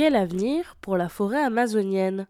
Quel avenir pour la forêt amazonienne?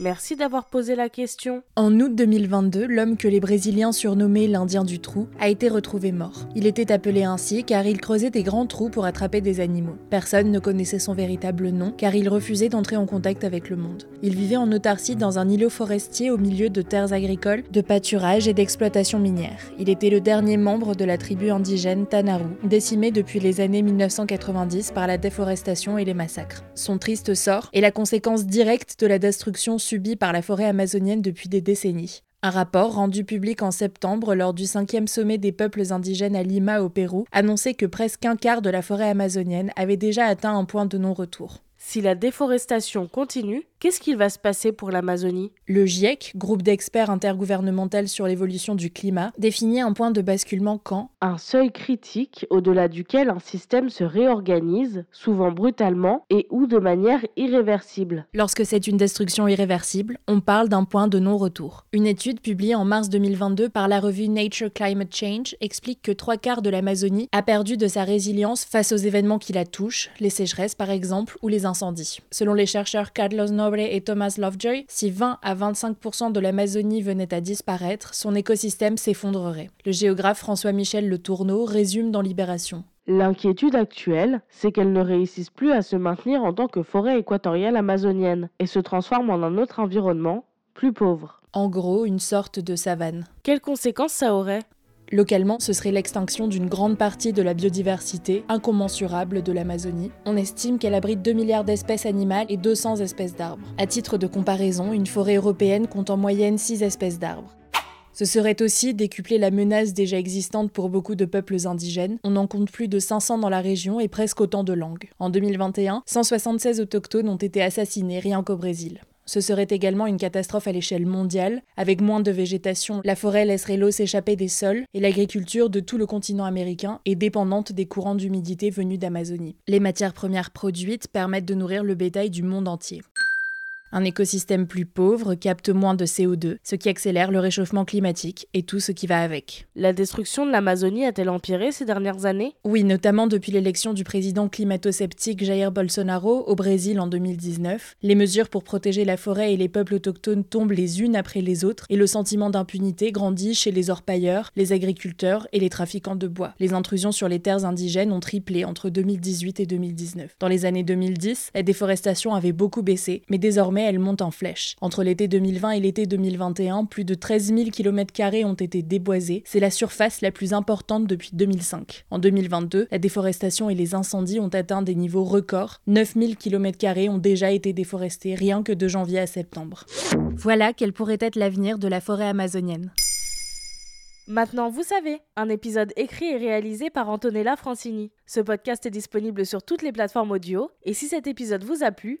Merci d'avoir posé la question. En août 2022, l'homme que les Brésiliens surnommaient l'Indien du trou a été retrouvé mort. Il était appelé ainsi car il creusait des grands trous pour attraper des animaux. Personne ne connaissait son véritable nom car il refusait d'entrer en contact avec le monde. Il vivait en autarcie dans un îlot forestier au milieu de terres agricoles, de pâturage et d'exploitation minière. Il était le dernier membre de la tribu indigène Tanaru, décimée depuis les années 1990 par la déforestation et les massacres. Son triste sort est la conséquence directe de la destruction subie par la forêt amazonienne depuis des décennies. Un rapport rendu public en septembre lors du cinquième sommet des peuples indigènes à Lima au Pérou annonçait que presque un quart de la forêt amazonienne avait déjà atteint un point de non-retour. Si la déforestation continue, qu'est-ce qu'il va se passer pour l'Amazonie? Le GIEC, groupe d'experts intergouvernemental sur l'évolution du climat, définit un point de basculement quand? Un seuil critique au-delà duquel un système se réorganise, souvent brutalement et ou de manière irréversible. Lorsque c'est une destruction irréversible, on parle d'un point de non-retour. Une étude publiée en mars 2022 par la revue Nature Climate Change explique que trois quarts de l'Amazonie a perdu de sa résilience face aux événements qui la touchent, les sécheresses par exemple, ou les incendies. Selon les chercheurs Carlos Nobre et Thomas Lovejoy, si 20 à 25% de l'Amazonie venait à disparaître, son écosystème s'effondrerait. Le géographe François-Michel Le Tourneau résume dans Libération. L'inquiétude actuelle, c'est qu'elle ne réussisse plus à se maintenir en tant que forêt équatoriale amazonienne et se transforme en un autre environnement, plus pauvre. En gros, une sorte de savane. Quelles conséquences ça aurait? Localement, ce serait l'extinction d'une grande partie de la biodiversité incommensurable de l'Amazonie. On estime qu'elle abrite 2 milliards d'espèces animales et 200 espèces d'arbres. À titre de comparaison, une forêt européenne compte en moyenne 6 espèces d'arbres. Ce serait aussi décupler la menace déjà existante pour beaucoup de peuples indigènes. On en compte plus de 500 dans la région et presque autant de langues. En 2021, 176 autochtones ont été assassinés rien qu'au Brésil. Ce serait également une catastrophe à l'échelle mondiale. Avec moins de végétation, la forêt laisserait l'eau s'échapper des sols et l'agriculture de tout le continent américain est dépendante des courants d'humidité venus d'Amazonie. Les matières premières produites permettent de nourrir le bétail du monde entier. Un écosystème plus pauvre capte moins de CO2, ce qui accélère le réchauffement climatique et tout ce qui va avec. La destruction de l'Amazonie a-t-elle empiré ces dernières années? Oui, notamment depuis l'élection du président climato-sceptique Jair Bolsonaro au Brésil en 2019. Les mesures pour protéger la forêt et les peuples autochtones tombent les unes après les autres et le sentiment d'impunité grandit chez les orpailleurs, les agriculteurs et les trafiquants de bois. Les intrusions sur les terres indigènes ont triplé entre 2018 et 2019. Dans les années 2010, la déforestation avait beaucoup baissé, mais désormais elle monte en flèche. Entre l'été 2020 et l'été 2021, plus de 13 000 km ont été déboisés. C'est la surface la plus importante depuis 2005. En 2022, la déforestation et les incendies ont atteint des niveaux records. 9 000 km ont déjà été déforestés rien que de janvier à septembre. Voilà quel pourrait être l'avenir de la forêt amazonienne. Maintenant, vous savez, un épisode écrit et réalisé par Antonella Francini. Ce podcast est disponible sur toutes les plateformes audio, et si cet épisode vous a plu,